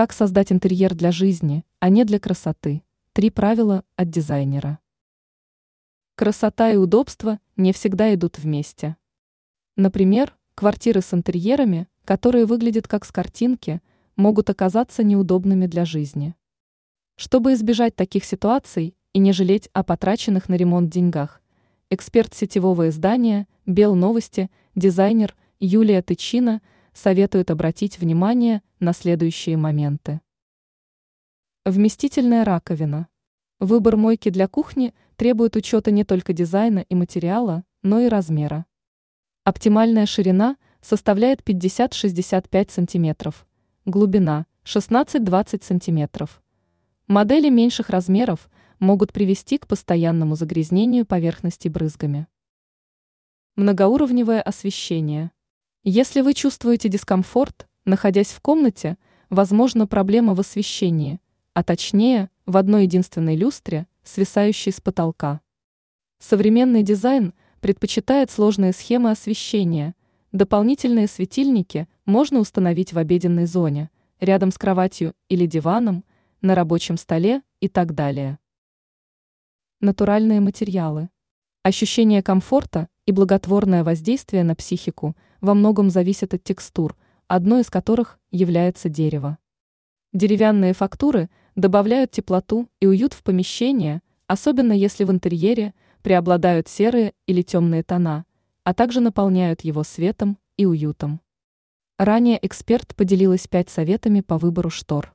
Как создать интерьер для жизни, а не для красоты? Три правила от дизайнера. Красота и удобство не всегда идут вместе. Например, квартиры с интерьерами, которые выглядят как с картинки, могут оказаться неудобными для жизни. Чтобы избежать таких ситуаций и не жалеть о потраченных на ремонт деньгах, эксперт сетевого издания «Бел новости», дизайнер Юлия Тычина советует обратить внимание на следующие моменты. Вместительная раковина. Выбор мойки для кухни требует учета не только дизайна и материала, но и размера. Оптимальная ширина составляет 50-65 см, глубина 16-20 см. Модели меньших размеров могут привести к постоянному загрязнению поверхности брызгами. Многоуровневое освещение. Если вы чувствуете дискомфорт, находясь в комнате, возможно проблема в освещении, а точнее в одной единственной люстре, свисающей с потолка. Современный дизайн – предпочитает сложные схемы освещения. Дополнительные светильники можно установить в обеденной зоне, рядом с кроватью или диваном, на рабочем столе и так далее. Натуральные материалы. Ощущение комфорта и благотворное воздействие на психику во многом зависят от текстур, одной из которых является дерево. Деревянные фактуры добавляют теплоту и уют в помещение, особенно если в интерьере – преобладают серые или темные тона, а также наполняют его светом и уютом. Ранее эксперт поделилась пять советами по выбору штор.